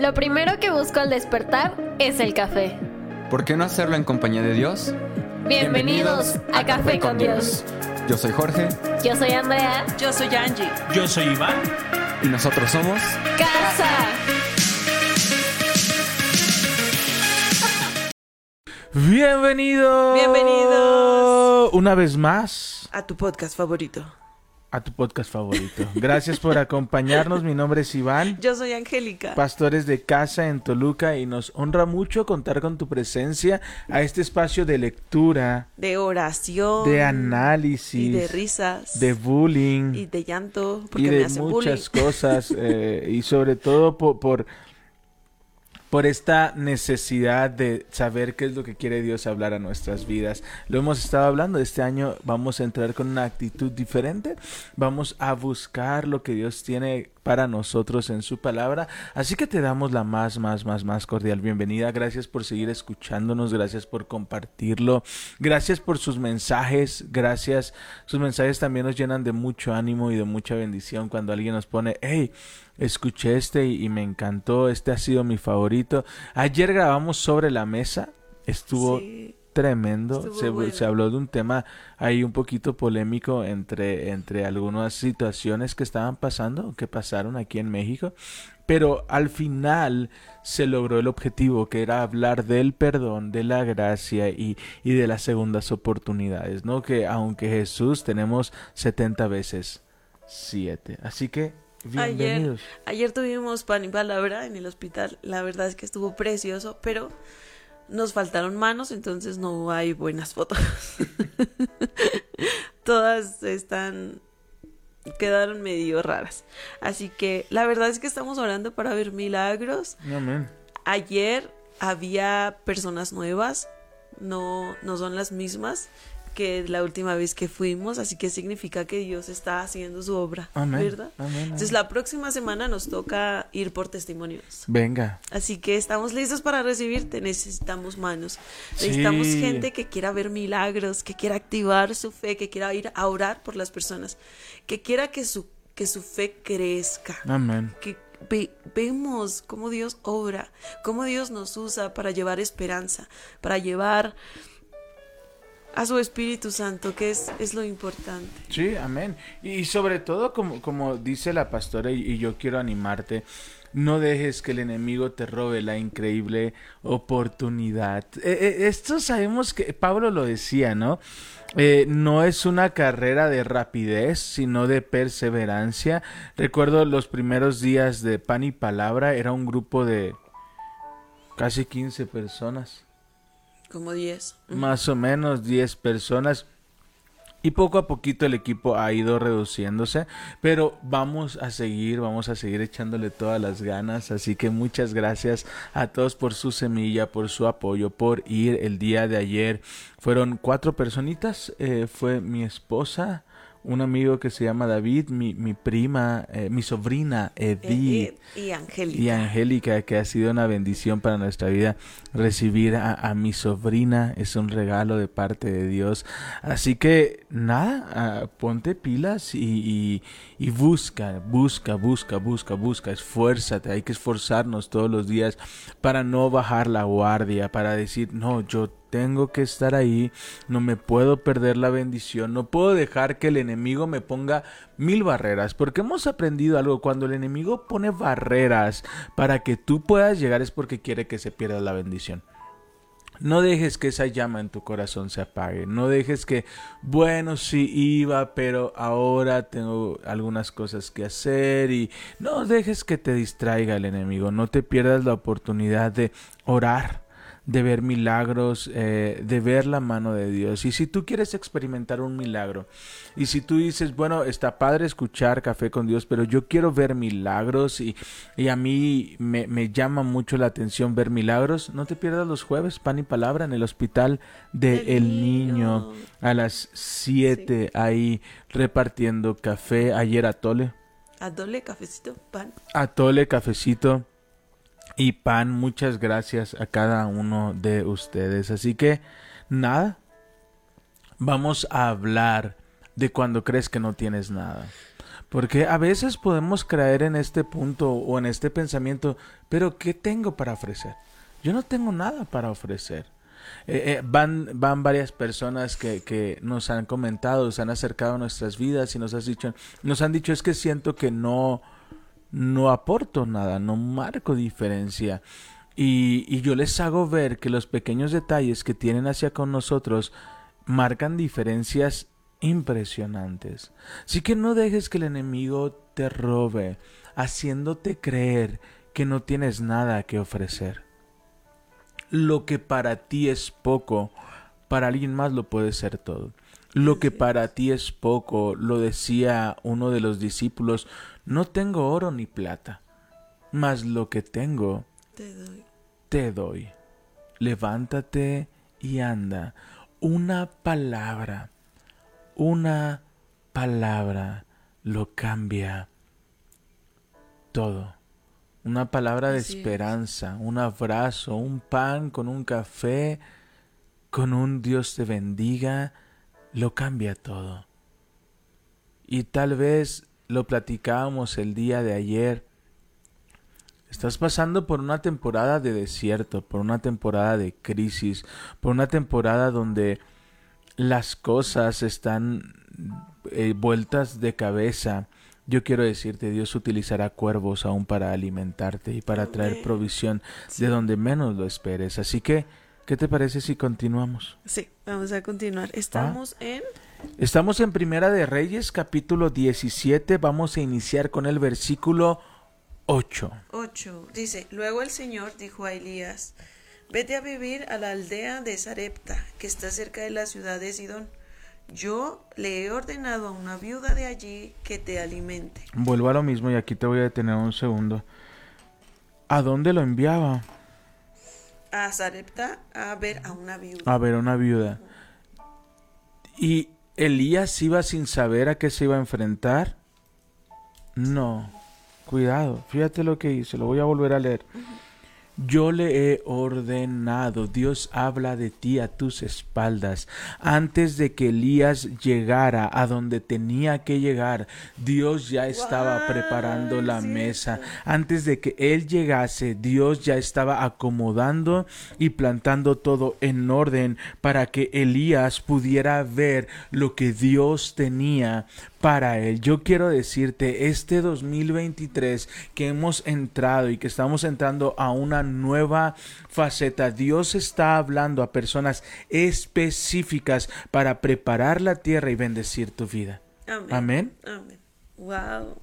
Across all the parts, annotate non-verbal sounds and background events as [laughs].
Lo primero que busco al despertar es el café. ¿Por qué no hacerlo en compañía de Dios? Bienvenidos, a, Café, con Dios. Yo soy Jorge Yo soy Andrea. Yo soy Angie. Yo soy Iván. y nosotros somos... Casa. Bienvenidos. Bienvenidos. Una vez más A tu podcast favorito. A tu podcast favorito. Gracias por acompañarnos. Mi nombre es Iván. Yo soy Angélica. Pastores de casa en Toluca y nos honra mucho contar con tu presencia a este espacio de lectura, De oración. de análisis, Y de risas. de bullying Y de llanto. Porque y me de hacen muchas bullying. cosas [laughs] eh, y sobre todo po- por, por esta necesidad de saber qué es lo que quiere Dios hablar a nuestras vidas. Lo hemos estado hablando, este año vamos a entrar con una actitud diferente, vamos a buscar lo que Dios tiene para nosotros en su palabra, así que te damos la más, más, más, más cordial bienvenida, gracias por seguir escuchándonos, gracias por compartirlo, gracias por sus mensajes, gracias, sus mensajes también nos llenan de mucho ánimo y de mucha bendición cuando alguien nos pone, hey, escuché este y, me encantó, este ha sido mi favorito. Ayer grabamos sobre la mesa, estuvo. Tremendo, se, bueno. se habló de un tema ahí un poquito polémico entre, entre algunas situaciones que estaban pasando, que pasaron aquí en México, pero al final se logró el objetivo que era hablar del perdón, de la gracia y, y de las segundas oportunidades, ¿no? Que aunque Jesús tenemos 70 veces 7. Así que Ayer, bienvenidos. ayer tuvimos pan y palabra en el hospital. La verdad es que estuvo precioso, pero nos faltaron manos, entonces no hay buenas fotos. [laughs] Todas están quedaron medio raras. Así que la verdad es que estamos orando para ver milagros. Amén. Ayer había personas nuevas, no, no son las mismas que la última vez que fuimos, así que significa que Dios está haciendo su obra, Amén. ¿verdad? Amén, amén. Entonces la próxima semana nos toca ir por testimonios. Venga. Así que estamos listos para recibirte, necesitamos manos, necesitamos Sí. gente que quiera ver milagros, que quiera activar su fe, que quiera ir a orar por las personas, que quiera que su, que su fe crezca Amén. que ve- vemos cómo Dios obra, cómo Dios nos usa para llevar esperanza, para llevar a su Espíritu Santo, que es, es lo importante. Sí, amén. Y sobre todo, como, como dice la pastora, y, yo quiero animarte, no dejes que el enemigo te robe la increíble oportunidad. Eh, eh, esto sabemos que Pablo lo decía, ¿no? Eh, no es una carrera de rapidez, sino de perseverancia. Recuerdo los primeros días de Pan y Palabra, era un grupo de casi 15 personas Como 10. más o menos 10 personas. Y poco a poquito el equipo ha ido reduciéndose, pero vamos a seguir, vamos a seguir echándole todas las ganas. Así que muchas gracias a todos por su semilla, por su apoyo, por ir el día de ayer. Fueron cuatro personitas, eh, fue mi esposa, un amigo que se llama David, mi, mi prima, eh, mi sobrina Edith Eh, y Angélica. y Angélica, que ha sido una bendición para nuestra vida recibir a, a mi sobrina, es un regalo de parte de Dios. Así que nada, ah, ponte pilas y, y, y busca, busca, busca, busca, busca, esfuérzate, hay que esforzarnos todos los días para no bajar la guardia, para decir, no, yo tengo que estar ahí, no me puedo perder la bendición, no puedo dejar que el enemigo me ponga mil barreras, porque hemos aprendido algo, cuando el enemigo pone barreras para que tú puedas llegar es porque quiere que se pierda la bendición. No dejes que esa llama en tu corazón se apague. No dejes que, bueno, sí iba, pero ahora tengo algunas cosas que hacer y no dejes que te distraiga el enemigo. No te pierdas la oportunidad de orar, de ver milagros, eh, de ver la mano de Dios. Y si tú quieres experimentar un milagro, y si tú dices, bueno, está padre escuchar café con Dios, pero yo quiero ver milagros y, y a mí me, me llama mucho la atención ver milagros, no te pierdas los jueves, pan y palabra en el hospital de Del El Niño. Niño a las 7 ahí repartiendo café. Ayer atole, Adole, cafecito, pan. atole, cafecito y pan. Muchas gracias a cada uno de ustedes. Así que nada, vamos a hablar de cuando crees que no tienes nada. Porque a veces podemos caer en este punto o en este pensamiento, pero ¿qué tengo para ofrecer? Yo no tengo nada para ofrecer. Eh, eh, van, van varias personas que, que nos han comentado, se han acercado a nuestras vidas y nos, has dicho, nos han dicho es que siento que no, no aporto nada, no marco diferencia. Y, yo les hago ver que los pequeños detalles que tienen hacia con nosotros marcan diferencias impresionantes. Así que no dejes que el enemigo te robe, haciéndote creer que no tienes nada que ofrecer. Lo que para ti es poco, para alguien más lo puede ser todo. Lo que para ti es poco, lo decía uno de los discípulos, no tengo oro ni plata, mas lo que tengo Te doy. te doy. Levántate y anda. Una palabra, una palabra lo cambia todo. Una palabra de Así es. esperanza, un abrazo, un pan con un café, con un Dios te bendiga, lo cambia todo. Y tal vez lo platicábamos el día de ayer. Estás pasando por una temporada de desierto, por una temporada de crisis, por una temporada donde las cosas están eh, vueltas de cabeza. Yo quiero decirte, Dios utilizará cuervos aún para alimentarte y para traer provisión de donde menos lo esperes. Así que, ¿qué te parece si continuamos? Sí, vamos a continuar. Estamos en Estamos en Primera de Reyes, capítulo 17. Vamos a iniciar con el versículo 8. 8. Dice, luego el Señor dijo a Elías, vete a vivir a la aldea de Sarepta, que está cerca de la ciudad de Sidón. Yo le he ordenado a una viuda de allí que te alimente. Vuelvo a lo mismo y aquí te voy a detener un segundo. ¿A dónde lo enviaba? A Sarepta a ver a una viuda. A ver, una viuda. ¿Y Elías iba sin saber a qué se iba a enfrentar? No. Cuidado, fíjate lo que hice, lo voy a volver a leer. Yo le he ordenado, Dios habla de ti a tus espaldas. Antes de que Elías llegara a donde tenía que llegar, Dios ya estaba preparando la es mesa. Antes de que él llegase, Dios ya estaba acomodando y plantando todo en orden para que Elías pudiera ver lo que Dios tenía para él. Yo quiero decirte, este 2023 que hemos entrado y que estamos entrando a una nueva faceta, Dios está hablando a personas específicas para preparar la tierra y bendecir tu vida. Amén. Amén. Amén. Wow.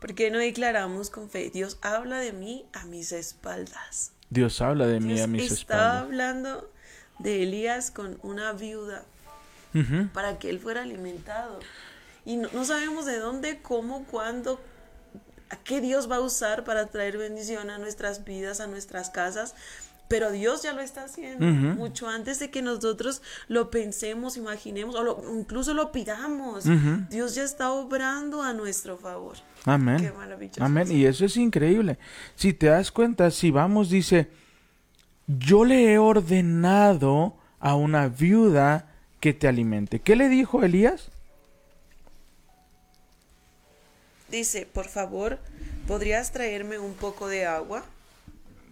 ¿Por qué no declaramos con fe? Dios habla de mí a mis espaldas. Dios habla de mí a mis estaba espaldas. hablando de Elías con una viuda para que él fuera alimentado. Y no, no sabemos de dónde, cómo, cuándo, a qué Dios va a usar para traer bendición a nuestras vidas, a nuestras casas. Pero Dios ya lo está haciendo mucho antes de que nosotros lo pensemos, imaginemos o lo- incluso lo pidamos. Dios ya está obrando a nuestro favor. Amén. Qué maravilloso. Amén. Y eso es increíble. Si te das cuenta, si vamos, dice, yo le he ordenado a una viuda que te alimente. ¿Qué le dijo Elías? Dice, por favor, ¿podrías traerme un poco de agua?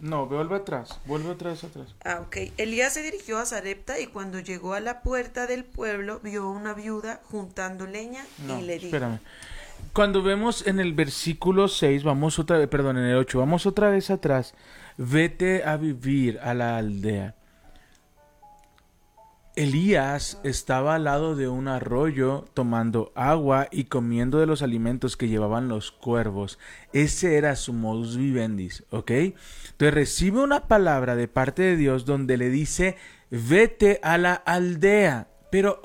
No, vuelve atrás, vuelve atrás, atrás. Ah, ok. Elías se dirigió a Sarepta y cuando llegó a la puerta del pueblo vio a una viuda juntando leña No, y le dijo, espérame. Cuando vemos en el versículo 6, vamos otra vez, perdón, en el 8, vamos otra vez atrás. Vete a vivir a la aldea. Elías estaba al lado de un arroyo tomando agua y comiendo de los alimentos que llevaban los cuervos. Ese era su modus vivendis, ¿ok? Entonces recibe una palabra de parte de Dios donde le dice, vete a la aldea. Pero,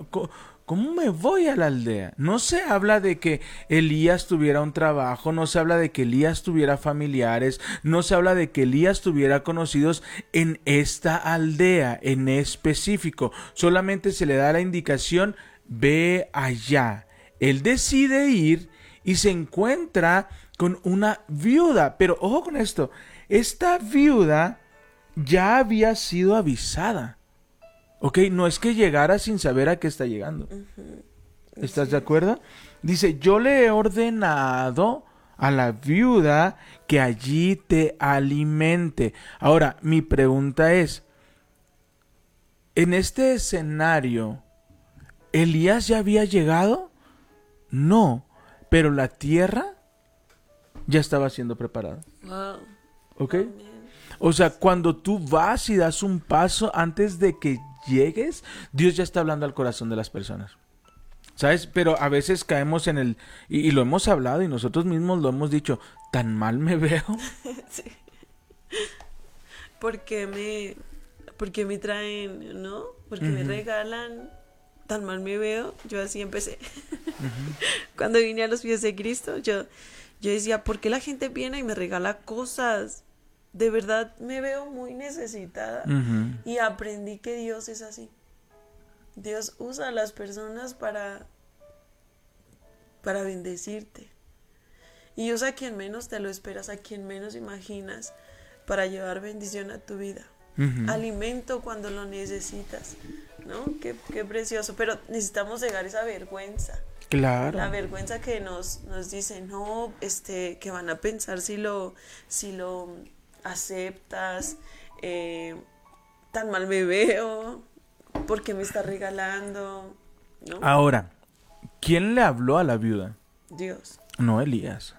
¿cómo me voy a la aldea? No se habla de que Elías tuviera un trabajo, no se habla de que Elías tuviera familiares, no se habla de que Elías tuviera conocidos en esta aldea en específico. Solamente se le da la indicación, ve allá. Él decide ir y se encuentra con una viuda. Pero ojo con esto, esta viuda ya había sido avisada. Ok, no es que llegara sin saber a qué está llegando. ¿Estás de acuerdo? Dice, yo le he ordenado a la viuda que allí te alimente. Ahora, mi pregunta es, en este escenario, ¿Elías ya había llegado? No, pero la tierra ya estaba siendo preparada. Wow. ¿Ok? O sea, cuando tú vas y das un paso antes de que llegues, Dios ya está hablando al corazón de las personas. ¿Sabes? Pero a veces caemos en el... Y, y lo hemos hablado y nosotros mismos lo hemos dicho, tan mal me veo. [laughs] Sí. ¿Por qué me, me traen, no? ¿Por qué me regalan? Tan mal me veo. Yo así empecé. [laughs] Cuando vine a los pies de Cristo, yo, yo decía, ¿por qué la gente viene y me regala cosas? De verdad me veo muy necesitada. Y aprendí que Dios es así. Dios usa a las personas para, para bendecirte. Y usa a quien menos te lo esperas, a quien menos imaginas, para llevar bendición a tu vida. Alimento cuando lo necesitas. ¿No? Qué, qué precioso. Pero necesitamos llegar a esa vergüenza. Claro. La vergüenza que nos, nos dice, no, este, que van a pensar si lo, si lo aceptas, eh, tan mal me veo, porque me está regalando, ¿no? Ahora, ¿quién le habló a la viuda? Dios. No Elías.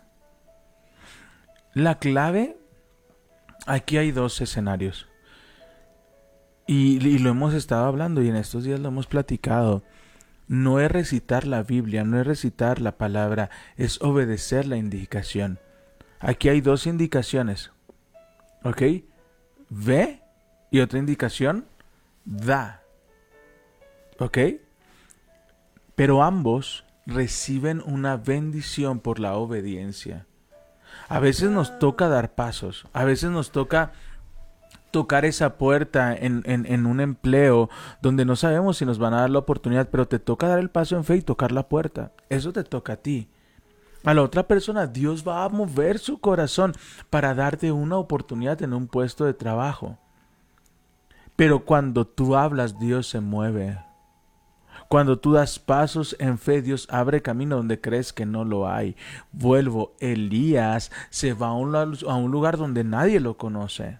La clave, aquí hay dos escenarios. Y, y lo hemos estado hablando y en estos días lo hemos platicado. No es recitar la Biblia, no es recitar la palabra, es obedecer la indicación. Aquí hay dos indicaciones. ¿Ok? Ve y otra indicación, da. ¿Ok? Pero ambos reciben una bendición por la obediencia. A veces nos toca dar pasos, a veces nos toca tocar esa puerta en, en, en, un empleo donde no sabemos si nos van a dar la oportunidad, pero te toca dar el paso en fe y tocar la puerta. Eso te toca a ti. A la otra persona Dios va a mover su corazón para darte una oportunidad en un puesto de trabajo. Pero cuando tú hablas, Dios se mueve. Cuando tú das pasos en fe, Dios abre camino donde crees que no lo hay. Vuelvo, Elías se va a un, a un lugar donde nadie lo conoce.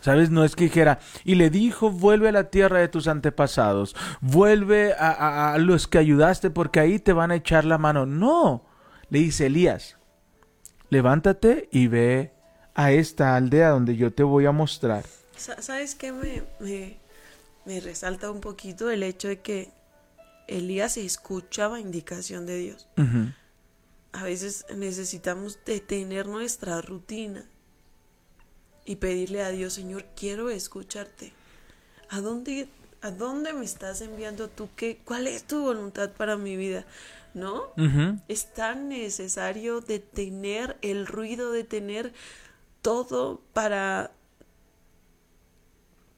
¿Sabes? No es que dijera, y le dijo, vuelve a la tierra de tus antepasados, vuelve a, a, a, los que ayudaste porque ahí te van a echar la mano. No, le dice Elías, levántate y ve a esta aldea donde yo te voy a mostrar. ¿Sabes qué me, me, me resalta un poquito el hecho de que Elías escuchaba indicación de Dios? Uh -huh. A veces necesitamos detener nuestra rutina y pedirle a Dios, Señor, quiero escucharte. ¿A dónde, a dónde me estás enviando tú? ¿Qué, ¿Cuál es tu voluntad para mi vida? ¿No? Uh -huh. Es tan necesario detener el ruido, detener todo para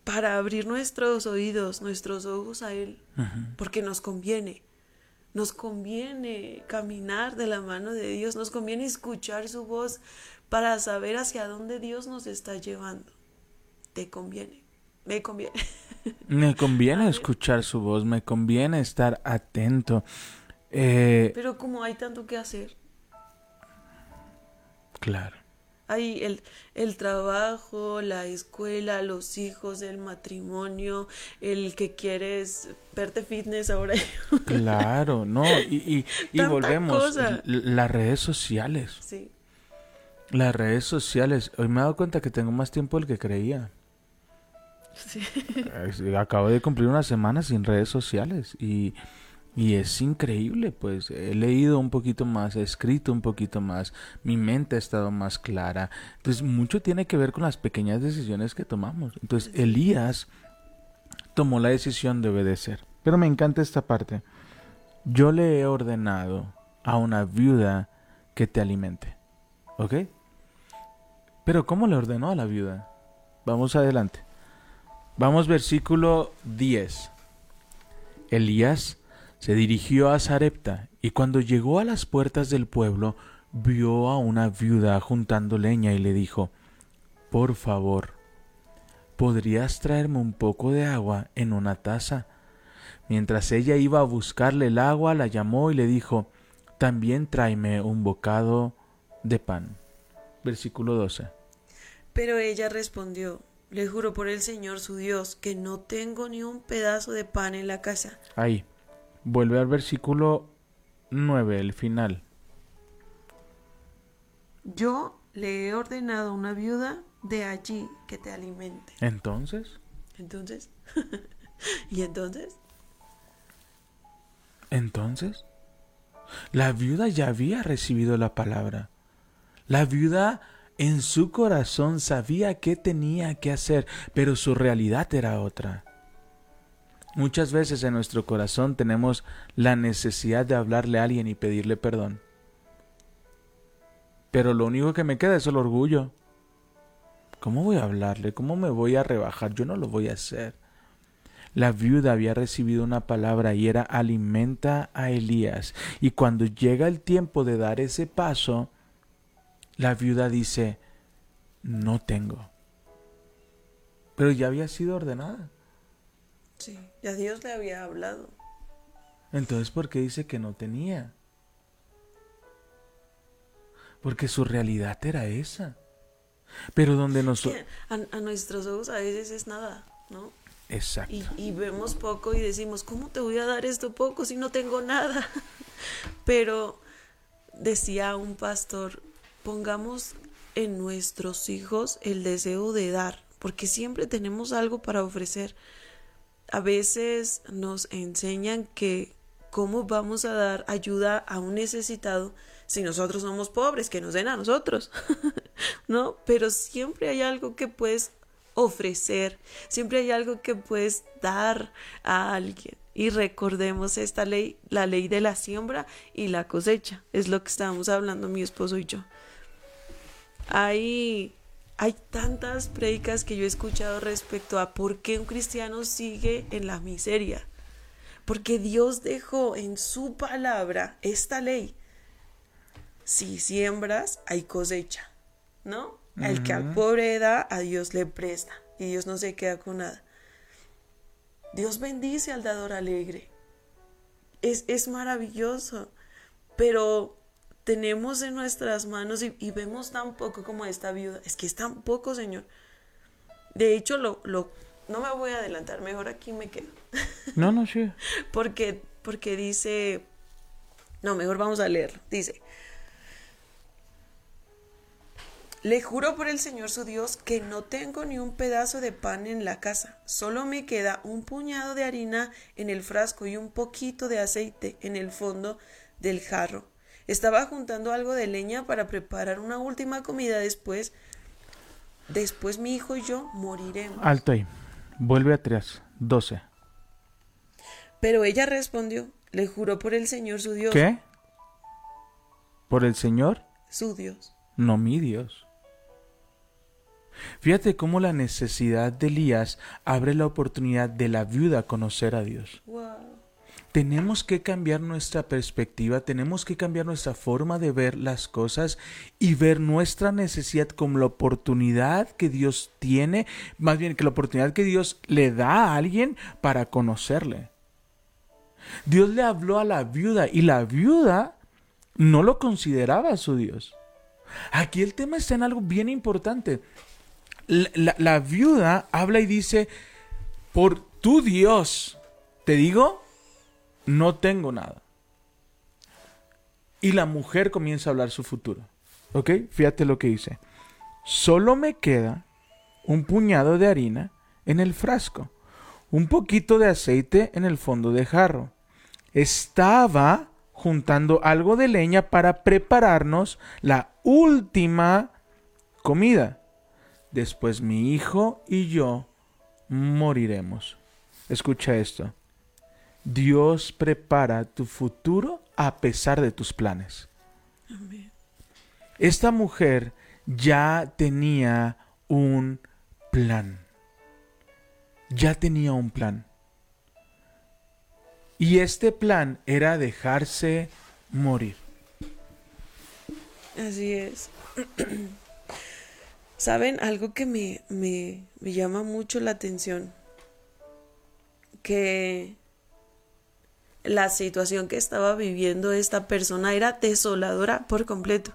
para abrir nuestros oídos, nuestros ojos a Él, Uh -huh. porque nos conviene. Nos conviene caminar de la mano de Dios, nos conviene escuchar su voz para saber hacia dónde Dios nos está llevando. Te conviene, me conviene. [laughs] Me conviene escuchar su voz, me conviene estar atento. Eh, Pero como hay tanto que hacer. Claro. Hay el, el trabajo, la escuela, los hijos, el matrimonio, el que quieres verte fitness ahora. Claro, no, y, y, y [laughs] volvemos, cosa. las redes sociales. Sí. Las redes sociales. Hoy me he dado cuenta que tengo más tiempo del que creía. Sí. Eh, Acabo de cumplir una semana sin redes sociales y, y es increíble, pues he leído un poquito más, he escrito un poquito más, mi mente ha estado más clara. Entonces mucho tiene que ver con las pequeñas decisiones que tomamos. Entonces Elías tomó la decisión de obedecer. Pero me encanta esta parte. Yo le he ordenado a una viuda que te alimente. ¿Ok? Pero ¿cómo le ordenó a la viuda? Vamos adelante. Vamos versículo 10. Elías se dirigió a Sarepta y cuando llegó a las puertas del pueblo vio a una viuda juntando leña y le dijo, Por favor, ¿podrías traerme un poco de agua en una taza? Mientras ella iba a buscarle el agua, la llamó y le dijo, también tráeme un bocado de pan. Versículo 12. Pero ella respondió, le juro por el Señor su Dios que no tengo ni un pedazo de pan en la casa. Ahí. Vuelve al versículo 9, el final. Yo le he ordenado a una viuda de allí que te alimente. Entonces, Entonces, [laughs] ¿y entonces? entonces, la viuda ya había recibido la palabra. La viuda en su corazón sabía qué tenía que hacer, pero su realidad era otra. Muchas veces en nuestro corazón tenemos la necesidad de hablarle a alguien y pedirle perdón. Pero lo único que me queda es el orgullo. ¿Cómo voy a hablarle? ¿Cómo me voy a rebajar? Yo no lo voy a hacer. La viuda había recibido una palabra y era alimenta a Elías. Y cuando llega el tiempo de dar ese paso, la viuda dice, no tengo. Pero ya había sido ordenada. Sí, ya Dios le había hablado. Entonces, ¿por qué dice que no tenía? Porque su realidad era esa. Pero donde nosotros... A, a nuestros ojos a veces es nada, ¿no? Exacto. Y, y vemos poco y decimos, ¿cómo te voy a dar esto poco si no tengo nada? [laughs] Pero decía un pastor, pongamos en nuestros hijos el deseo de dar, porque siempre tenemos algo para ofrecer. A veces nos enseñan que cómo vamos a dar ayuda a un necesitado si nosotros somos pobres, que nos den a nosotros, [laughs] ¿no? Pero siempre hay algo que puedes ofrecer, siempre hay algo que puedes dar a alguien. Y recordemos esta ley, la ley de la siembra y la cosecha, es lo que estábamos hablando mi esposo y yo. Hay, hay tantas predicas que yo he escuchado respecto a por qué un cristiano sigue en la miseria. Porque Dios dejó en su palabra esta ley. Si siembras, hay cosecha, ¿no? El que al pobre da, a Dios le presta. Y Dios no se queda con nada. Dios bendice al dador alegre. Es, es maravilloso. Pero tenemos en nuestras manos y, y, vemos tan poco como esta viuda. Es que es tan poco, Señor. De hecho, lo, lo, no me voy a adelantar, mejor aquí me quedo. [laughs] No, no, sí. porque, porque dice, no, mejor vamos a leerlo. Dice, le juro por el Señor su Dios que no tengo ni un pedazo de pan en la casa, solo me queda un puñado de harina en el frasco y un poquito de aceite en el fondo del jarro. Estaba juntando algo de leña para preparar una última comida después. Después mi hijo y yo moriremos. Alto ahí. Vuelve atrás. 12. Pero ella respondió, le juró por el Señor su Dios. ¿Qué? ¿Por el Señor? Su Dios. No mi Dios. Fíjate cómo la necesidad de Elías abre la oportunidad de la viuda a conocer a Dios. Wow. Tenemos que cambiar nuestra perspectiva, tenemos que cambiar nuestra forma de ver las cosas y ver nuestra necesidad como la oportunidad que Dios tiene, más bien que la oportunidad que Dios le da a alguien para conocerle. Dios le habló a la viuda y la viuda no lo consideraba su Dios. Aquí el tema está en algo bien importante. La, viuda habla y dice, por tu Dios, te digo, no tengo nada. Y la mujer comienza a hablar su futuro. ¿Ok? Fíjate lo que dice. Solo me queda un puñado de harina en el frasco, un poquito de aceite en el fondo de jarro. Estaba juntando algo de leña para prepararnos la última comida. Después mi hijo y yo moriremos. Escucha esto. Dios prepara tu futuro a pesar de tus planes. Amén. Esta mujer ya tenía un plan. Ya tenía un plan. Y este plan era dejarse morir. Así es. [clears throat] ¿Saben? Algo que me, me, me llama mucho la atención. Que la situación que estaba viviendo esta persona era desoladora por completo.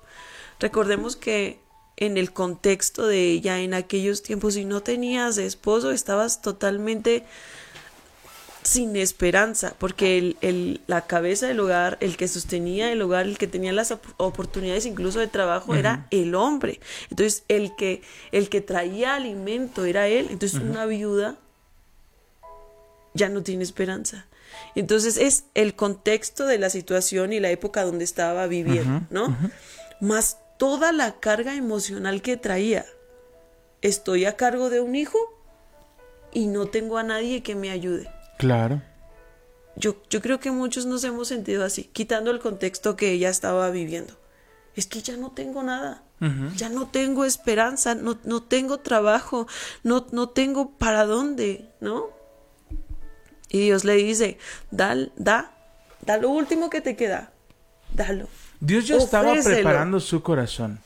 Recordemos que en el contexto de ella en aquellos tiempos, si no tenías esposo, estabas totalmente sin esperanza, porque el, el, la cabeza del hogar, el que sostenía el hogar, el que tenía las oportunidades incluso de trabajo, era el hombre. Entonces, el que, el que traía alimento era él. Entonces, una viuda ya no tiene esperanza. Entonces, es el contexto de la situación y la época donde estaba viviendo, ¿no? Más toda la carga emocional que traía. Estoy a cargo de un hijo y no tengo a nadie que me ayude. Claro. Yo, yo creo que muchos nos hemos sentido así, quitando el contexto que ella estaba viviendo. Es que ya no tengo nada, ya no tengo esperanza, no, no tengo trabajo, no, no tengo para dónde, ¿no? Y Dios le dice, da, da, da lo último que te queda, dalo. Dios ya estaba preparando su corazón.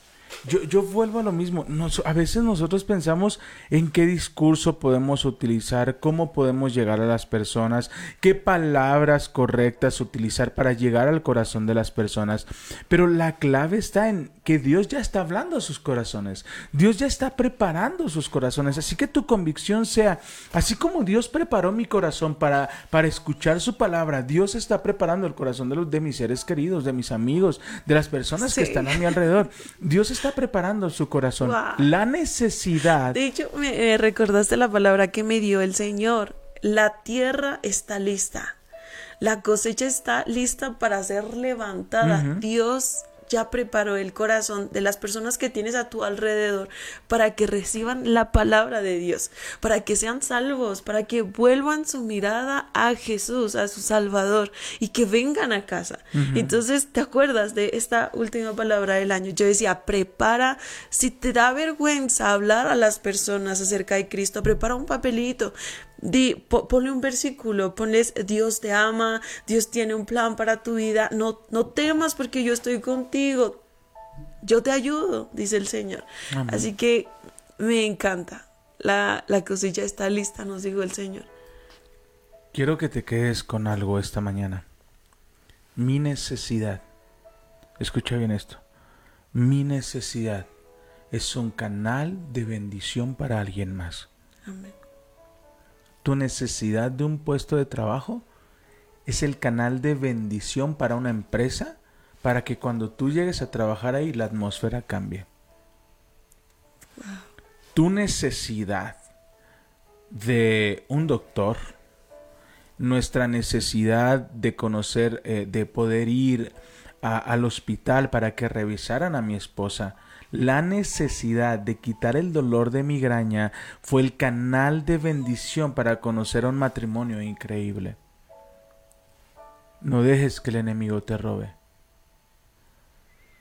Yo, yo vuelvo a lo mismo. a veces nosotros pensamos en qué discurso podemos utilizar, cómo podemos llegar a las personas, qué palabras correctas utilizar para llegar al corazón de las personas. Pero la clave está en que Dios ya está hablando a sus corazones. Dios ya está preparando sus corazones. Así que tu convicción sea, así como Dios preparó mi corazón para, para escuchar su palabra, Dios está preparando el corazón de, los, de mis seres queridos, de mis amigos, de las personas que están a mi alrededor. Dios está preparando su corazón. La necesidad. De hecho, me recordaste la palabra que me dio el Señor. La tierra está lista. La cosecha está lista para ser levantada. Dios ya preparó el corazón de las personas que tienes a tu alrededor para que reciban la palabra de Dios, para que sean salvos, para que vuelvan su mirada a Jesús, a su Salvador y que vengan a casa. Entonces, ¿te acuerdas de esta última palabra del año? Yo decía, prepara, si te da vergüenza hablar a las personas acerca de Cristo, prepara un papelito, Di, ponle un versículo, ponles Dios te ama, Dios tiene un plan para tu vida, no, no temas porque yo estoy contigo, yo te ayudo, dice el Señor. Así que me encanta, la, la cosecha está lista, nos dijo el Señor. Quiero que te quedes con algo esta mañana. Mi necesidad, escucha bien esto, mi necesidad es un canal de bendición para alguien más. Amén tu necesidad de un puesto de trabajo es el canal de bendición para una empresa para que cuando tú llegues a trabajar ahí la atmósfera cambie. Tu necesidad de un doctor, nuestra necesidad de conocer, eh, de poder ir al hospital para que revisaran a mi esposa, la necesidad de quitar el dolor de migraña fue el canal de bendición para conocer un matrimonio increíble. No dejes que el enemigo te robe.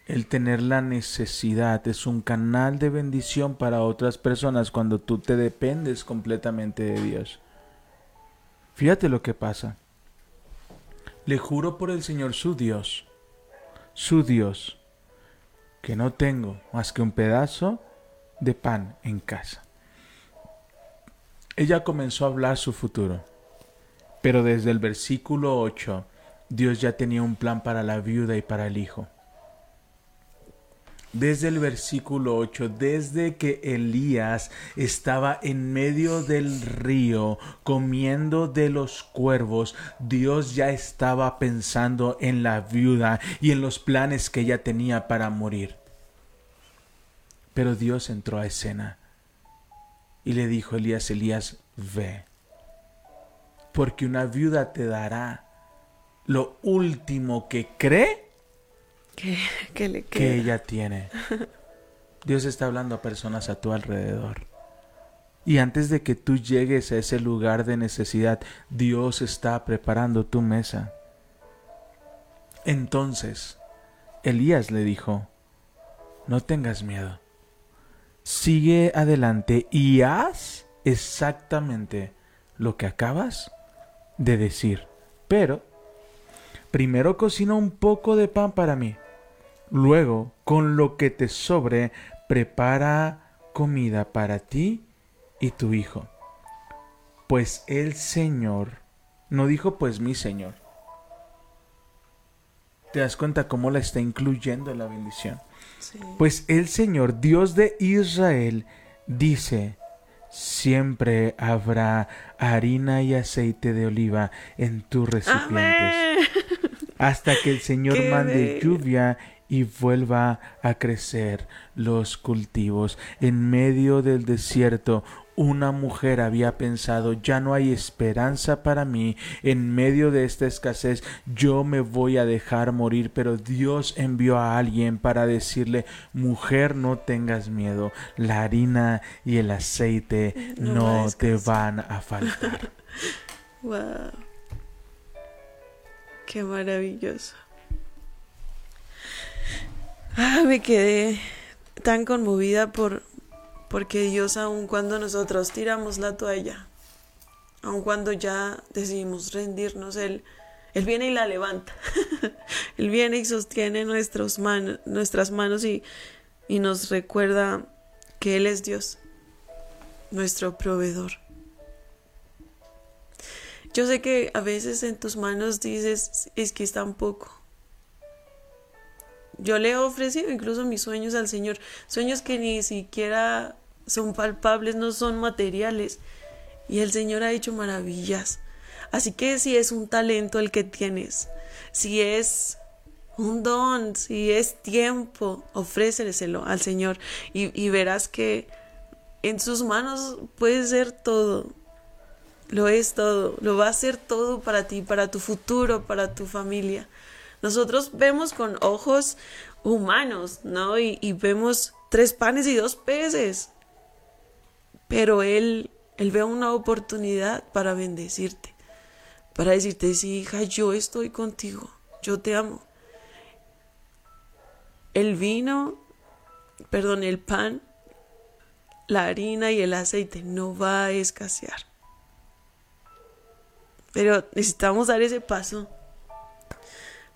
El tener la necesidad es un canal de bendición para otras personas cuando tú te dependes completamente de Dios. Fíjate lo que pasa. Le juro por el Señor su Dios, su Dios, que no tengo más que un pedazo de pan en casa. Ella comenzó a hablar su futuro, pero desde el versículo 8 Dios ya tenía un plan para la viuda y para el hijo desde el versículo 8, desde que Elías estaba en medio del río comiendo de los cuervos, Dios ya estaba pensando en la viuda y en los planes que ella tenía para morir. Pero Dios entró a escena y le dijo Elías, Elías, ve, porque una viuda te dará lo último que cree que, ella tiene. Dios está hablando a personas a tu alrededor. Y antes de que tú llegues a ese lugar de necesidad, Dios está preparando tu mesa. Entonces, Elías le dijo, no tengas miedo, sigue adelante y haz exactamente lo que acabas de decir. Pero, primero cocina un poco de pan para mí Luego, con lo que te sobre, prepara comida para ti y tu hijo. Pues el Señor, no dijo pues mi Señor, ¿Te das cuenta cómo la está incluyendo en la bendición? Sí. Pues el Señor, Dios de Israel, dice, siempre habrá harina y aceite de oliva en tus recipientes, Amén. [laughs] hasta que el Señor Qué mande bello. lluvia y vuelva a crecer los cultivos. En medio del desierto, una mujer había pensado, ya no hay esperanza para mí, en medio de esta escasez yo me voy a dejar morir, pero Dios envió a alguien para decirle, mujer, no tengas miedo, la harina y el aceite No te escasear". van a faltar. [laughs] Wow. Qué maravilloso. Ah, me quedé tan conmovida por porque Dios aun cuando nosotros tiramos la toalla, aun cuando ya decidimos rendirnos, Él, Él viene y la levanta. [laughs] él viene y sostiene nuestras manos y, y nos recuerda que Él es Dios, nuestro proveedor. Yo sé que a veces en tus manos dices, es que es tan poco. Yo le he ofrecido incluso mis sueños al Señor, sueños que ni siquiera son palpables, no son materiales. Y el Señor ha hecho maravillas. Así que si es un talento el que tienes, si es un don, si es tiempo, ofréceselo al Señor y, y verás que en sus manos puede ser todo. Lo es todo, lo va a hacer todo para ti, para tu futuro, para tu familia. Nosotros vemos con ojos humanos, ¿no? Y, vemos tres panes y dos peces. Pero Él, Él ve una oportunidad para bendecirte, para decirte, sí, hija, yo estoy contigo, yo te amo. El vino, perdón, el pan, la harina y el aceite no va a escasear. Pero necesitamos dar ese paso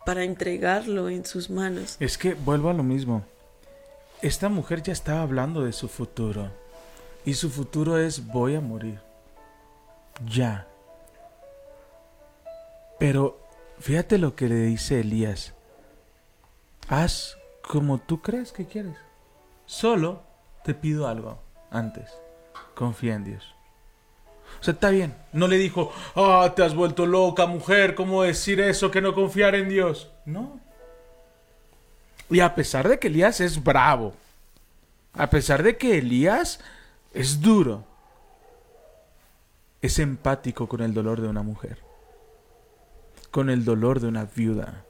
para entregarlo en sus manos. Es que vuelvo a lo mismo. Esta mujer ya estaba hablando de su futuro. Y su futuro es voy a morir. Ya. Pero fíjate lo que le dice Elías. Haz como tú crees que quieres. Solo te pido algo antes. Confía en Dios. O sea, está bien. No le dijo, ah, te has vuelto loca, mujer, ¿cómo decir eso que no confiar en Dios? No. Y a pesar de que Elías es bravo, a pesar de que Elías es duro, es empático con el dolor de una mujer, con el dolor de una viuda,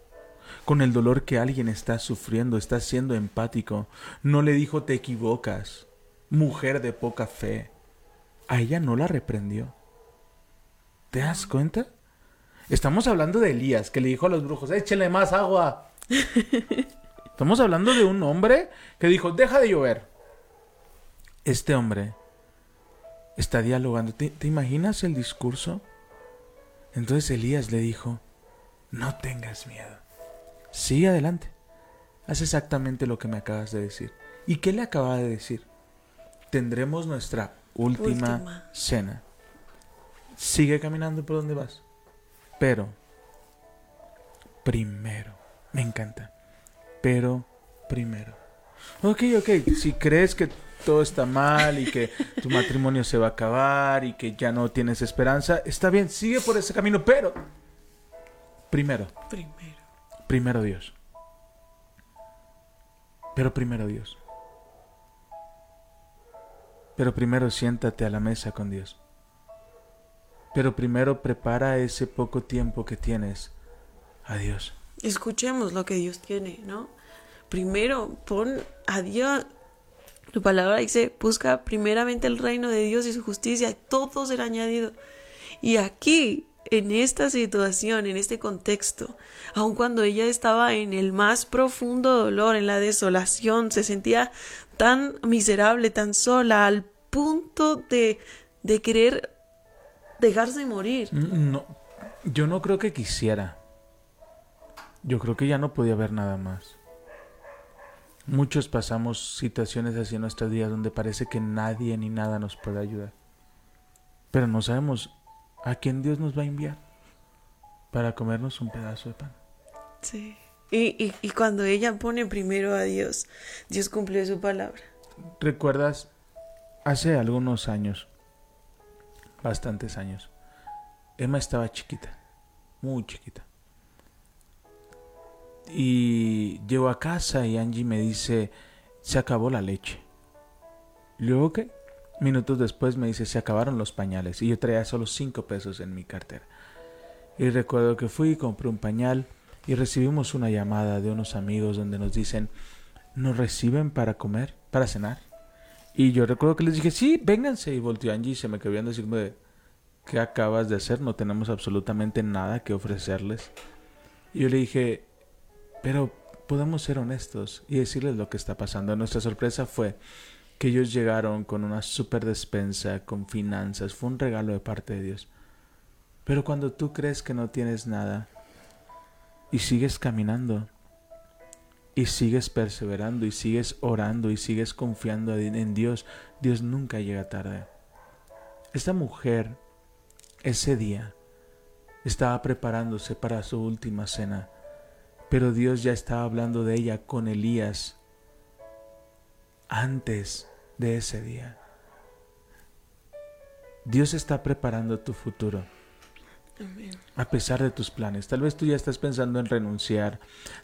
con el dolor que alguien está sufriendo, está siendo empático. No le dijo te equivocas, mujer de poca fe. A ella no la reprendió. ¿Te das cuenta? Estamos hablando de Elías, que le dijo a los brujos, échenle más agua. [laughs] Estamos hablando de un hombre que dijo, deja de llover. Este hombre está dialogando. ¿Te, te imaginas el discurso? Entonces Elías le dijo, no tengas miedo. Sigue adelante. Haz exactamente lo que me acabas de decir. ¿Y qué le acaba de decir? Tendremos nuestra última, Última. cena. Sigue caminando por donde vas. Pero, primero, me encanta. Pero, primero. Ok, ok, si crees que todo está mal y que tu matrimonio se va a acabar y que ya no tienes esperanza, está bien, sigue por ese camino, pero, primero, Primero. primero Dios. Pero primero Dios. Pero primero siéntate a la mesa con Dios. Pero primero prepara ese poco tiempo que tienes a Dios. Escuchemos lo que Dios tiene, ¿no? Primero, pon a Dios. Tu palabra dice, busca primeramente el reino de Dios y su justicia, todo será añadido. Y aquí, en esta situación, en este contexto, aun cuando ella estaba en el más profundo dolor, en la desolación, se sentía tan miserable, tan sola, al punto de, de querer dejarse morir. Mm, No, yo no creo que quisiera. Yo creo que ya no podía ver nada más. Muchos pasamos situaciones así en nuestras días donde parece que nadie ni nada nos puede ayudar. Pero no sabemos a quién Dios nos va a enviar para comernos un pedazo de pan. Sí. Y, y, y cuando ella pone primero a Dios, Dios cumple su palabra. ¿Recuerdas hace algunos años, bastantes años, Emma estaba chiquita, muy chiquita. Y llego a casa y Angie me dice, se acabó la leche. Luego que minutos después me dice, se acabaron los pañales. Y yo traía solo cinco pesos en mi cartera. Y recuerdo que fui y compré un pañal y recibimos una llamada de unos amigos donde nos dicen, ¿nos reciben para comer, para cenar? Y yo recuerdo que les dije, sí, vénganse. Y volteó Angie y se me quedó viendo ¿qué acabas de hacer? No tenemos absolutamente nada que ofrecerles. Y yo le dije, pero podemos ser honestos y decirles lo que está pasando. Nuestra sorpresa fue ellos llegaron con una super despensa, con finanzas, fue un regalo de parte de Dios. Pero cuando tú crees que no tienes nada y sigues caminando y sigues perseverando y sigues orando y sigues confiando en Dios, Dios nunca llega tarde. Esta mujer ese día estaba preparándose para su última cena, pero Dios ya estaba hablando de ella con Elías antes de ese día. Dios está preparando tu futuro. A pesar de tus planes, tal vez tú ya estás pensando en renunciar,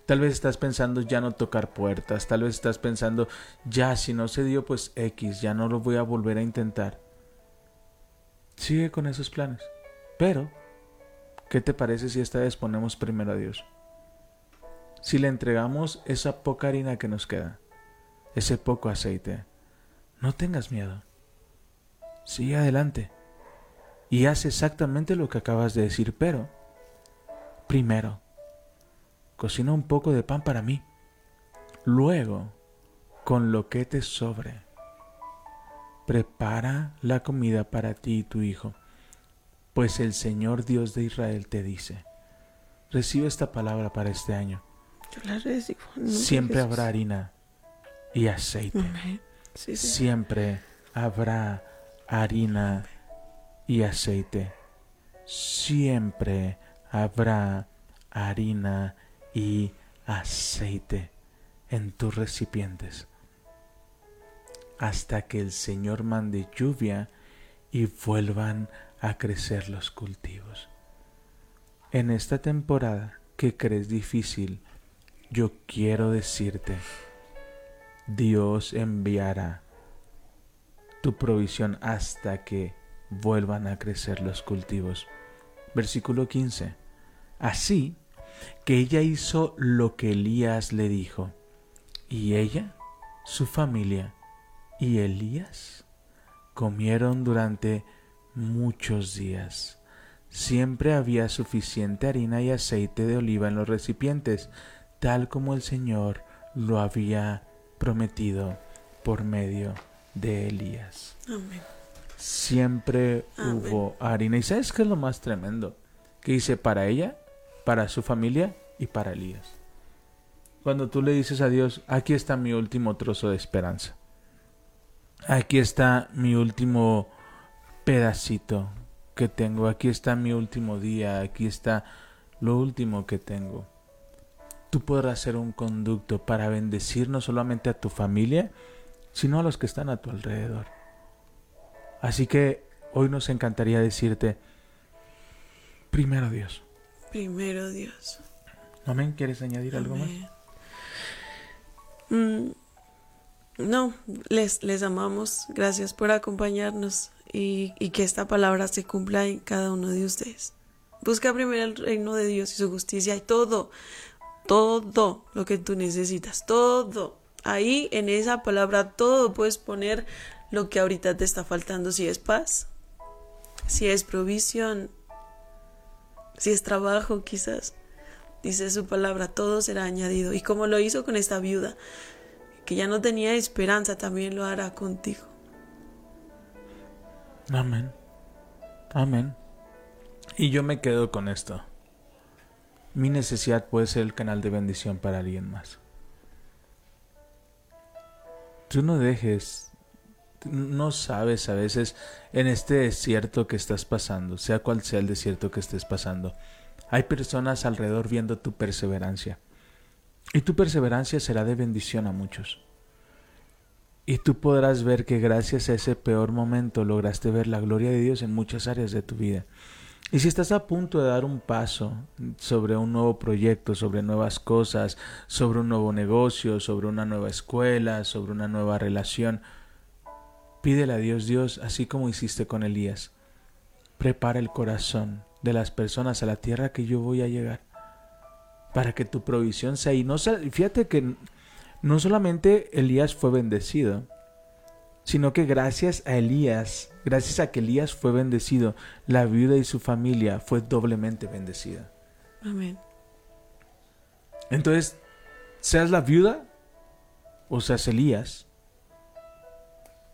tal vez estás pensando ya no tocar puertas, tal vez estás pensando ya si no se dio pues X, ya no lo voy a volver a intentar. Sigue con esos planes. Pero, ¿qué te parece si esta vez ponemos primero a Dios? Si le entregamos esa poca harina que nos queda, ese poco aceite, no tengas miedo. Sigue adelante y haz exactamente lo que acabas de decir, pero primero, cocina un poco de pan para mí. Luego, con lo que te sobre, prepara la comida para ti y tu hijo, pues el Señor Dios de Israel te dice, recibe esta palabra para este año. Yo la recibo. Siempre habrá harina y aceite. Amén. Siempre habrá harina y aceite. Siempre habrá harina y aceite en tus recipientes. Hasta que el Señor mande lluvia y vuelvan a crecer los cultivos. En esta temporada que crees difícil, yo quiero decirte, Dios enviará tu provisión hasta que vuelvan a crecer los cultivos. Versículo 15. Así que ella hizo lo que Elías le dijo, y ella, su familia y Elías comieron durante muchos días. Siempre había suficiente harina y aceite de oliva en los recipientes, tal como el Señor lo había prometido por medio de Elías. Amén. Siempre Amén. hubo harina. ¿Y sabes qué es lo más tremendo? Que dice para ella, para su familia y para Elías. Cuando tú le dices a Dios, aquí está mi último trozo de esperanza. Aquí está mi último pedacito que tengo. Aquí está mi último día. Aquí está lo último que tengo. Tú podrás ser un conducto para bendecir no solamente a tu familia, sino a los que están a tu alrededor. Así que hoy nos encantaría decirte, primero Dios. Primero Dios. Amén. ¿Quieres añadir algo más? Mm, no, les, les amamos. Gracias por acompañarnos y, y que esta palabra se cumpla en cada uno de ustedes. Busca primero el reino de Dios y su justicia y todo, todo lo que tú necesitas, todo. Ahí en esa palabra todo puedes poner lo que ahorita te está faltando, si es paz, si es provisión, si es trabajo quizás. Dice su palabra, todo será añadido. Y como lo hizo con esta viuda, que ya no tenía esperanza, también lo hará contigo. Amén. Amén. Y yo me quedo con esto. Mi necesidad puede ser el canal de bendición para alguien más. Tú no dejes, no sabes a veces en este desierto que estás pasando, sea cual sea el desierto que estés pasando, hay personas alrededor viendo tu perseverancia. Y tu perseverancia será de bendición a muchos. Y tú podrás ver que gracias a ese peor momento lograste ver la gloria de Dios en muchas áreas de tu vida. Y si estás a punto de dar un paso sobre un nuevo proyecto, sobre nuevas cosas, sobre un nuevo negocio, sobre una nueva escuela, sobre una nueva relación, pídele a Dios, Dios, así como hiciste con Elías, prepara el corazón de las personas a la tierra que yo voy a llegar, para que tu provisión sea ahí. No, fíjate que no solamente Elías fue bendecido, sino que gracias a Elías, gracias a que Elías fue bendecido, la viuda y su familia fue doblemente bendecida. Amén. Entonces, seas la viuda o seas Elías,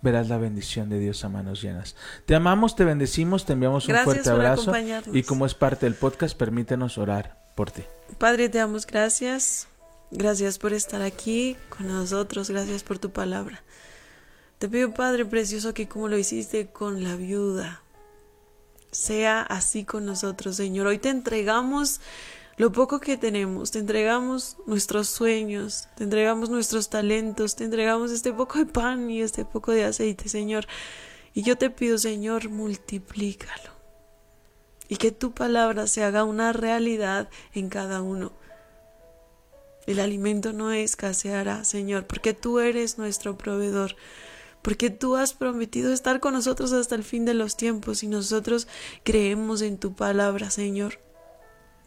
verás la bendición de Dios a manos llenas. Te amamos, te bendecimos, te enviamos un fuerte abrazo y como es parte del podcast, permítenos orar por ti. Padre, te damos gracias. Gracias por estar aquí con nosotros, gracias por tu palabra. Te pido, Padre Precioso, que como lo hiciste con la viuda, sea así con nosotros, Señor. Hoy te entregamos lo poco que tenemos, te entregamos nuestros sueños, te entregamos nuestros talentos, te entregamos este poco de pan y este poco de aceite, Señor. Y yo te pido, Señor, multiplícalo. Y que tu palabra se haga una realidad en cada uno. El alimento no escaseará, Señor, porque tú eres nuestro proveedor porque tú has prometido estar con nosotros hasta el fin de los tiempos y nosotros creemos en tu palabra, Señor.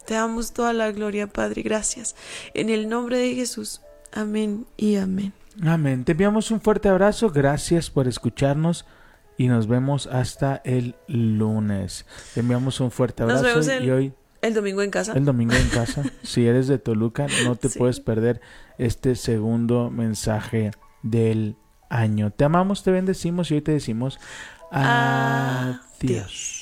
Te damos toda la gloria, Padre, gracias. En el nombre de Jesús. Amén y amén. Amén. Te enviamos un fuerte abrazo, gracias por escucharnos y nos vemos hasta el lunes. Te enviamos un fuerte abrazo y hoy el domingo en casa. El domingo en casa. [laughs] si eres de Toluca, no te puedes perder este segundo mensaje del año. Te amamos, te bendecimos y hoy te decimos adiós.